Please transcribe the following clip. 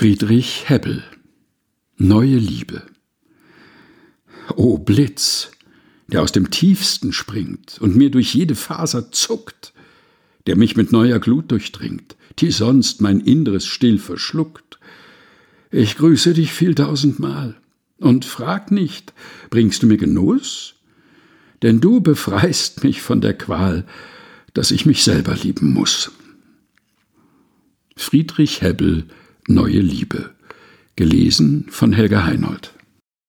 Friedrich Hebbel Neue Liebe O Blitz, der aus dem tiefsten springt und mir durch jede Faser zuckt, der mich mit neuer Glut durchdringt, die sonst mein Inneres still verschluckt. Ich grüße dich vieltausendmal und frag nicht, bringst du mir Genuss? Denn du befreist mich von der Qual, dass ich mich selber lieben muss. Friedrich Hebbel Neue Liebe. Gelesen von Helga Heinold.